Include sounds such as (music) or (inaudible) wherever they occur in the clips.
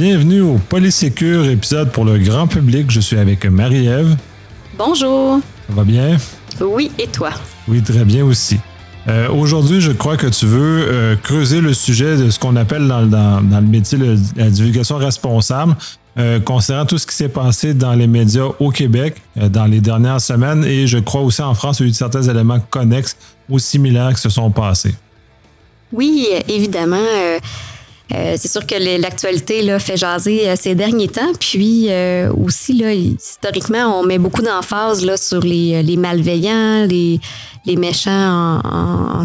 Bienvenue au Polysécure, épisode pour le grand public. Je suis avec Marie-Ève. Bonjour. Ça va bien? Oui, et toi? Oui, très bien aussi. Euh, aujourd'hui, je crois que tu veux euh, creuser le sujet de ce qu'on appelle dans, le métier la divulgation responsable, euh, concernant tout ce qui s'est passé dans les médias au Québec dans les dernières semaines et je crois aussi en France, il y a eu certains éléments connexes ou similaires qui se sont passés. Oui, évidemment. Euh, c'est sûr que l'actualité fait jaser euh, ces derniers temps. Puis euh, aussi, là, historiquement, on met beaucoup d'emphase sur les, malveillants, les, méchants en,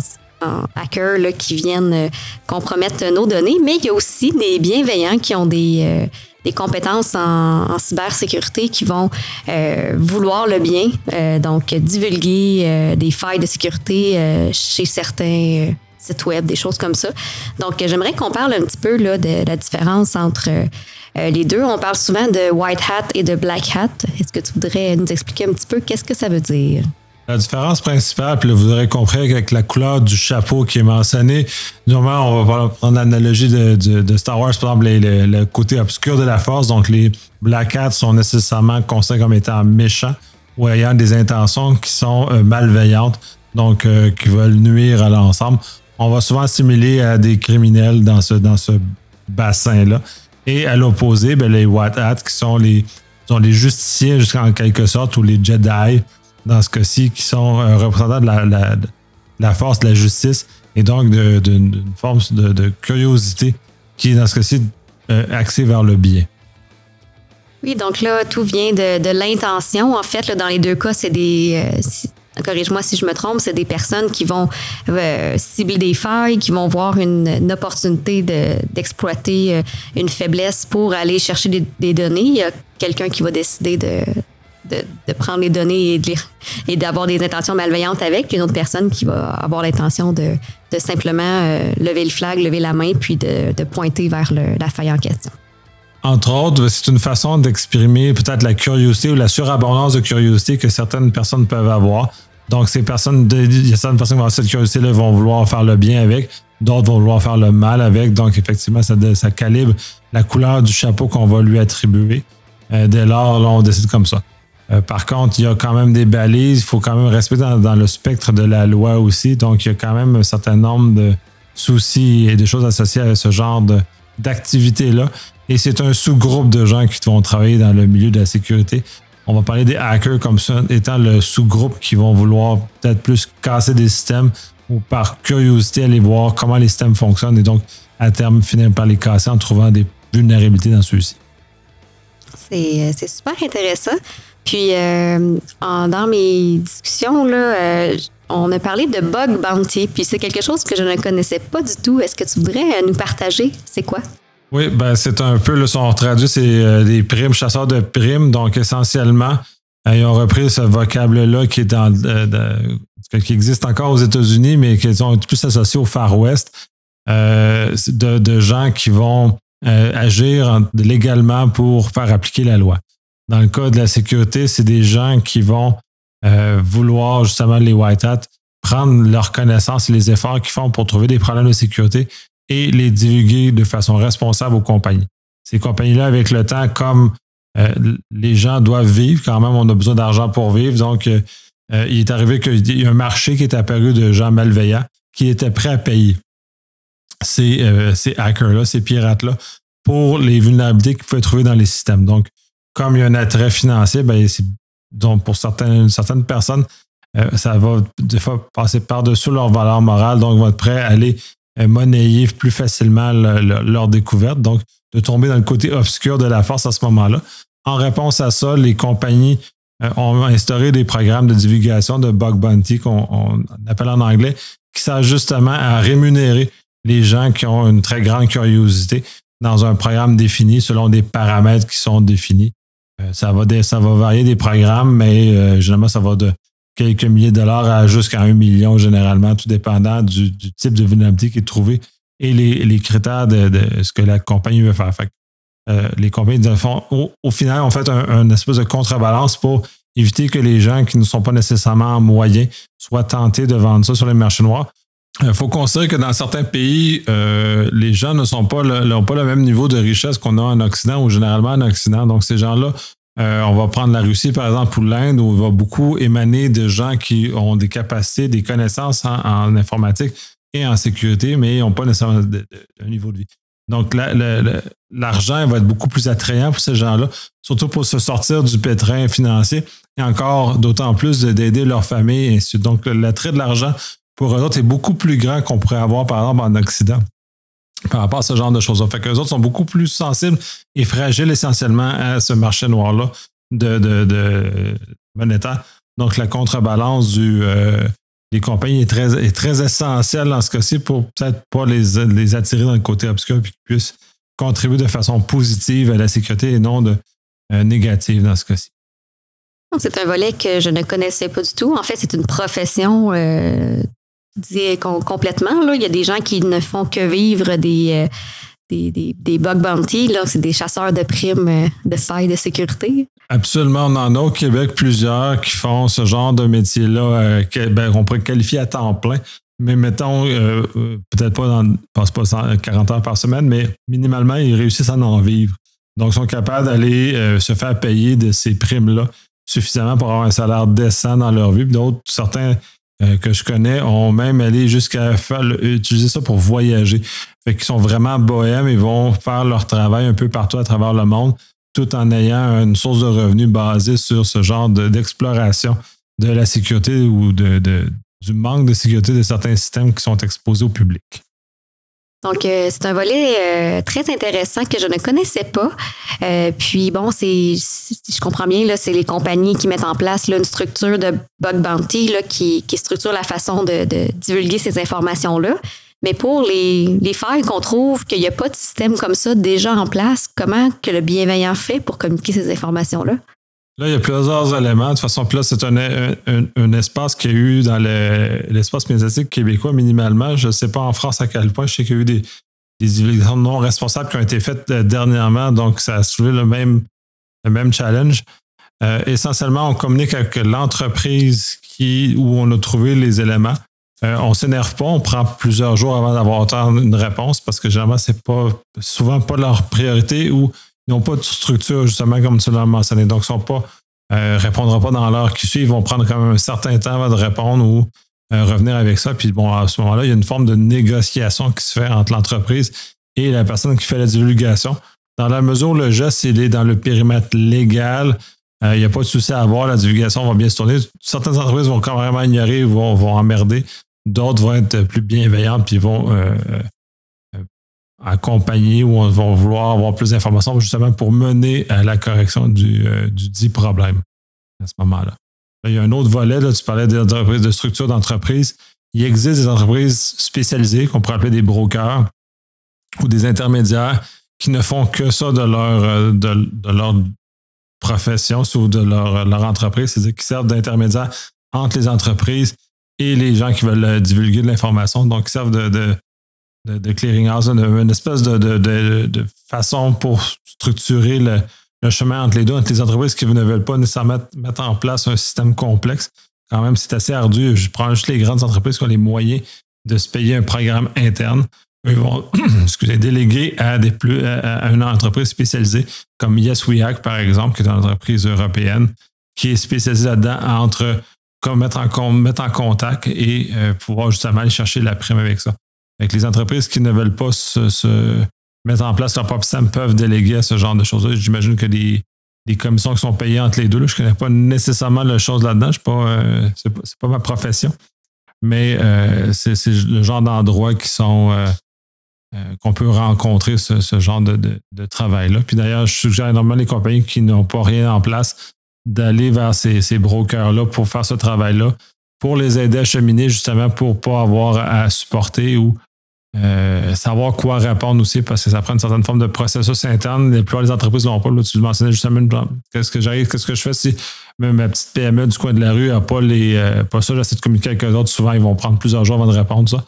hackers qui viennent compromettre nos données. Mais il y a aussi des bienveillants qui ont des, compétences en, cybersécurité qui vont vouloir le bien, donc divulguer des failles de sécurité chez certains des choses comme ça. Donc, j'aimerais qu'on parle un petit peu là, de la différence entre euh, les deux. On parle souvent de white hat et de black hat. Est-ce que tu voudrais nous expliquer un petit peu qu'est-ce que ça veut dire? La différence principale, puis vous aurez compris avec la couleur du chapeau qui est mentionné. Normalement, on va prendre l'analogie de, Star Wars, par exemple, le, côté obscur de la force. Donc, les Black Hats sont nécessairement considérés comme étant méchants ou ayant des intentions qui sont euh, malveillantes, donc euh, qui veulent nuire à l'ensemble on va souvent assimiler à des criminels dans ce, bassin-là. Et à l'opposé, ben, les White Hats, qui sont les, sont les justiciers, jusqu'en quelque sorte, ou les Jedi, dans ce cas-ci, qui sont un représentant de la, la, force de la justice et donc d'une forme de, curiosité qui est, dans ce cas-ci, euh, axée vers le bien. Oui, donc là, tout vient de, l'intention. En fait, dans les deux cas, c'est des, euh, corrige-moi si je me trompe, c'est des personnes qui vont euh, cibler des failles, qui vont voir une, opportunité d'exploiter euh, une faiblesse pour aller chercher des, données. Il y a quelqu'un qui va décider de, prendre les données et, d'avoir des intentions malveillantes avec, une autre personne qui va avoir l'intention de, de simplement euh, lever le flag, lever la main, puis de, pointer vers la faille en question. Entre autres, c'est une façon d'exprimer peut-être la curiosité ou la surabondance de curiosité que certaines personnes peuvent avoir. Donc, ces personnes, il y a certaines personnes qui vont avoir cette curiosité-là, vont vouloir faire le bien avec, d'autres vont vouloir faire le mal avec. Donc, effectivement, ça, calibre la couleur du chapeau qu'on va lui attribuer. Euh, dès lors, là, on décide comme ça. Euh, par contre, il y a quand même des balises, il faut quand même respecter dans, le spectre de la loi aussi. Donc, il y a quand même un certain nombre de soucis et de choses associées à ce genre d'activité-là. Et c'est un sous-groupe de gens qui vont travailler dans le milieu de la sécurité. On va parler des hackers comme ça, étant le sous-groupe qui vont vouloir peut-être plus casser des systèmes ou par curiosité aller voir comment les systèmes fonctionnent et donc à terme finir par les casser en trouvant des vulnérabilités dans ceux-ci. C'est euh, super intéressant. Puis, euh, dans mes discussions, euh, on a parlé de bug bounty, puis c'est quelque chose que je ne connaissais pas du tout. Est-ce que tu voudrais nous partager? C'est quoi? Oui, ben c'est un peu, le son traduit, c'est euh, des primes, chasseurs de primes. Donc, essentiellement, euh, ils ont repris ce vocable-là qui est dans, euh, qui existe encore aux États-Unis, mais qui sont plus associés au Far West, de, gens qui vont agir légalement pour faire appliquer la loi. Dans le cas de la sécurité, c'est des gens qui vont vouloir justement les white hats prendre leurs connaissances et les efforts qu'ils font pour trouver des problèmes de sécurité et les divulguer de façon responsable aux compagnies. Ces compagnies-là, avec le temps, comme euh, les gens doivent vivre, quand même, on a besoin d'argent pour vivre. Donc, euh, euh, il est arrivé qu'il y a un marché qui est apparu de gens malveillants qui étaient prêts à payer ces, ces hackers-là, ces pirates-là, pour les vulnérabilités qu'ils pouvaient trouver dans les systèmes. Donc, comme il y a un attrait financier, ben, donc pour certaines, certaines personnes, ça va des fois passer par-dessus leur valeur morale, donc vont être prêts à aller euh, monnayer plus facilement leur découverte. Donc, de tomber dans le côté obscur de la force à ce moment-là. En réponse à ça, les compagnies euh, ont instauré des programmes de divulgation de bug bounty qu'on appelle en anglais, qui servent justement à rémunérer les gens qui ont une très grande curiosité dans un programme défini selon des paramètres qui sont définis. Euh, ça, va varier des programmes, mais généralement, ça va de quelques milliers de dollars à jusqu'à un million généralement, tout dépendant du, type de vulnérabilité qui est trouvé et les, critères de, ce que la compagnie veut faire. Euh, les compagnies, au, final, ont fait un, espèce de contrebalance pour éviter que les gens qui ne sont pas nécessairement moyens soient tentés de vendre ça sur les marchés noirs. Il faut considérer que dans certains pays, les gens ne sont pas n'ont pas le même niveau de richesse qu'on a en Occident ou généralement en Occident. Donc, ces gens-là, on va prendre la Russie, par exemple, ou l'Inde, où il va beaucoup émaner de gens qui ont des capacités, des connaissances en, informatique et en sécurité, mais ils n'ont pas nécessairement un niveau de vie. Donc, l'argent va être beaucoup plus attrayant pour ces gens-là, surtout pour se sortir du pétrin financier et encore d'autant plus d'aider leur famille. Et Donc, l'attrait de l'argent pour eux autres est beaucoup plus grand qu'on pourrait avoir, par exemple, en Occident par rapport à ce genre de choses-là. Fait qu'eux autres sont beaucoup plus sensibles et fragiles essentiellement à ce marché noir-là de, de, monétaire. Donc, la contrebalance du, euh, des compagnies est très, est très essentielle dans ce cas-ci pour peut-être pas les, les attirer dans le côté obscur et qu'ils puissent contribuer de façon positive à la sécurité et non de, euh, négative dans ce cas-ci. C'est un volet que je ne connaissais pas du tout. En fait, c'est une profession euh, complètement. Là. Il y a des gens qui ne font que vivre des, euh, des, des, bug bounty. C'est des chasseurs de primes euh, de failles de sécurité. Absolument. On en a au Québec plusieurs qui font ce genre de métier-là euh, qu'on pourrait qualifier à temps plein. Mais mettons, peut-être pas dans pas 40 heures par semaine, mais minimalement, ils réussissent à en vivre. Donc, sont capables d'aller se faire payer de ces primes-là suffisamment pour avoir un salaire décent dans leur vie. D'autres, certains euh, que je connais ont même allé jusqu'à utiliser ça pour voyager. Fait qu'ils sont vraiment bohèmes, ils vont faire leur travail un peu partout à travers le monde, tout en ayant une source de revenus basée sur ce genre d'exploration de, la sécurité ou de, du manque de sécurité de certains systèmes qui sont exposés au public. Donc, euh, c'est un volet euh, très intéressant que je ne connaissais pas. Euh, puis, bon, c'est, si je comprends bien, là, c'est les compagnies qui mettent en place là, une structure de bug bounty là, qui, qui structure la façon de, de divulguer ces informations-là. Mais pour les, les failles qu'on trouve qu'il n'y a pas de système comme ça déjà en place, comment que le bienveillant fait pour communiquer ces informations-là? Là, il y a plusieurs éléments. De toute façon, là, c'est un, un, espace qu'il y a eu dans l'espace médiatique québécois minimalement. Je ne sais pas en France à quel point. Je sais qu'il y a eu des, des non responsables qui ont été faites euh, dernièrement. Donc, ça a soulevé le même, le même challenge. Euh, essentiellement, on communique avec l'entreprise qui, où on a trouvé les éléments. Euh, on ne s'énerve pas, on prend plusieurs jours avant d'avoir une réponse parce que généralement, c'est pas souvent pas leur priorité ou n'ont pas de structure, justement, comme tu l'as mentionné. Donc, ils ne euh, répondront pas dans l'heure qui suit. Ils vont prendre quand même un certain temps avant de répondre ou euh, revenir avec ça. Puis, bon, à ce moment-là, il y a une forme de négociation qui se fait entre l'entreprise et la personne qui fait la divulgation. Dans la mesure où le geste, il est dans le périmètre légal, euh, il n'y a pas de souci à avoir. La divulgation va bien se tourner. Certaines entreprises vont quand même ignorer, vont, vont emmerder. D'autres vont être plus bienveillantes puis vont accompagner ou on va vouloir avoir plus d'informations justement pour mener à la correction du, euh, du dit problème à ce moment-là. Il y a un autre volet, là, tu parlais d'entreprises, de structures d'entreprise. Il existe des entreprises spécialisées qu'on pourrait appeler des brokers ou des intermédiaires qui ne font que ça de leur, euh, de, leur profession ou de leur, leur entreprise, c'est-à-dire qui servent d'intermédiaires entre les entreprises et les gens qui veulent euh, divulguer de l'information. Donc, ils servent de, de clearinghouse, une espèce de, façon pour structurer le, chemin entre les deux, entre les entreprises qui ne veulent pas nécessairement mettre, en place un système complexe. Quand même, c'est assez ardu. Je prends juste les grandes entreprises qui ont les moyens de se payer un programme interne. Ils vont (clears throat) excusez, déléguer à, des plus, à une entreprise spécialisée comme Yes par exemple, qui est une entreprise européenne, qui est spécialisée là-dedans entre comme mettre, en, mettre en contact et euh, pouvoir justement aller chercher la prime avec ça. Les entreprises qui ne veulent pas se, mettre en place leur propre système peuvent déléguer à ce genre de choses-là. J'imagine que des, commissions qui sont payées entre les deux, je ne connais pas nécessairement la chose là-dedans. Ce n'est euh, pas, ma profession. Mais euh, c'est le genre d'endroits qui sont euh, qu'on peut rencontrer ce, genre de, travail-là. Puis d'ailleurs, je suggère énormément les compagnies qui n'ont pas rien en place d'aller vers ces brokers-là pour faire ce travail-là pour les aider à cheminer justement pour pas avoir à supporter ou euh, savoir quoi répondre aussi parce que ça prend une certaine forme de processus interne. Les plupart des entreprises n'ont pas. Tu le mentionnais justement, qu'est-ce que j'arrive, qu'est-ce que je fais si même ma petite PME du coin de la rue n'a pas les euh, pas ça, j'essaie de communiquer avec eux autres. Souvent, ils vont prendre plusieurs jours avant de répondre ça.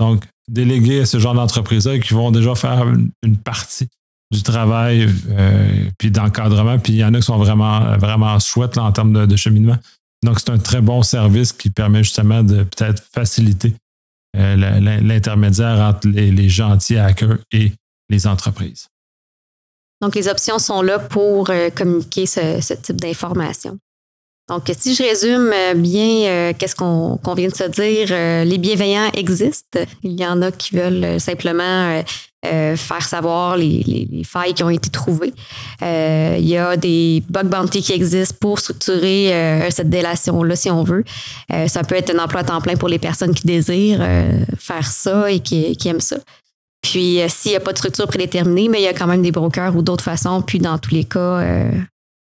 Donc, déléguer à ce genre d'entreprise-là qui vont déjà faire une, partie du travail euh, puis d'encadrement. Puis il y en a qui sont vraiment, vraiment chouettes en termes de cheminement. Donc, c'est un très bon service qui permet justement de peut-être faciliter l'intermédiaire entre les, gentils hackers et les entreprises. Donc, les options sont là pour communiquer ce type d'informations. Donc, si je résume euh, bien euh, qu'est-ce qu'on vient de se dire, euh, les bienveillants existent. Il y en a qui veulent simplement faire savoir les, failles qui ont été trouvées. il y a des bug bounty qui existent pour structurer cette délation-là, si on veut. ça peut être un emploi à temps plein pour les personnes qui désirent faire ça et qui, qui aiment ça. Puis, s'il n'y a pas de structure prédéterminée, mais il y a quand même des brokers ou d'autres façons. Puis, dans tous les cas,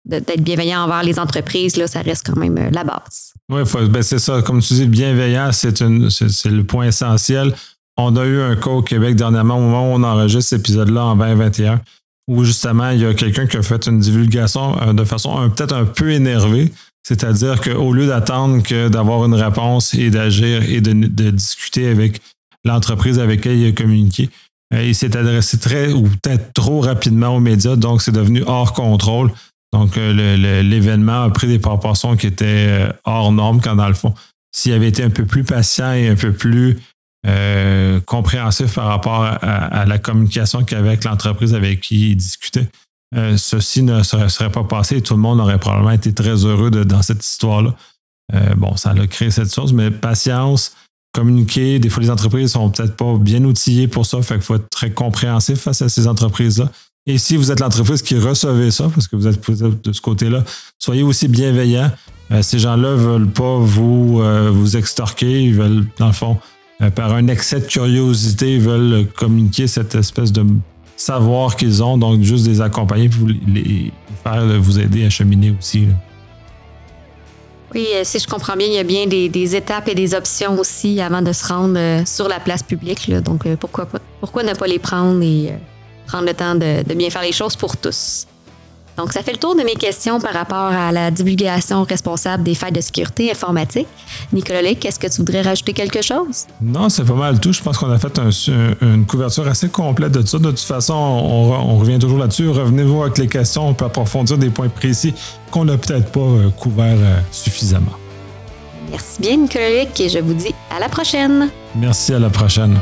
d'être bienveillant envers les entreprises, là, ça reste quand même euh, la base. Oui, ben c'est ça. Comme tu dis, bienveillant, c'est le point essentiel. On a eu un cas au Québec dernièrement, au moment où on enregistre cet épisode-là en 2021, où justement, il y a quelqu'un qui a fait une divulgation euh, de façon peut-être un peu énervée. C'est-à-dire qu'au lieu d'attendre que d'avoir une réponse et d'agir et de, discuter avec l'entreprise avec laquelle il a communiqué, euh, il s'est adressé très ou peut-être trop rapidement aux médias, donc c'est devenu hors contrôle. Donc, euh, l'événement a pris des proportions qui étaient euh, hors normes quand, dans le fond, s'il avait été un peu plus patient et un peu plus euh, compréhensif par rapport à, la communication qu'il avait avec l'entreprise avec qui il discutait, ceci ne serait, pas passé et tout le monde aurait probablement été très heureux dans cette histoire-là. bon, ça a créé cette chose, mais patience, communiquer. Des fois, les entreprises sont peut-être pas bien outillées pour ça, fait qu'il faut être très compréhensif face à ces entreprises-là. Et si vous êtes l'entreprise qui recevez ça, parce que vous êtes de ce côté-là, soyez aussi bienveillant. Euh, ces gens-là veulent pas vous, euh, vous extorquer. Ils veulent, dans le fond, euh, par un excès de curiosité, ils veulent communiquer cette espèce de savoir qu'ils ont. Donc, juste les accompagner et vous les, faire vous aider à cheminer aussi. Oui, si je comprends bien, il y a bien des, étapes et des options aussi avant de se rendre sur la place publique. Donc, pourquoi, pourquoi ne pas les prendre et prendre le temps de, bien faire les choses pour tous. Donc, ça fait le tour de mes questions par rapport à la divulgation responsable des failles de sécurité informatique. Nicolas est-ce que tu voudrais rajouter quelque chose? Non, c'est pas mal tout. Je pense qu'on a fait une couverture assez complète de ça. De toute façon, on, revient toujours là-dessus. Revenez-vous avec les questions. On peut approfondir des points précis qu'on n'a peut-être pas euh, couverts euh, suffisamment. Merci bien, Nicolas et je vous dis à la prochaine. Merci, à la prochaine.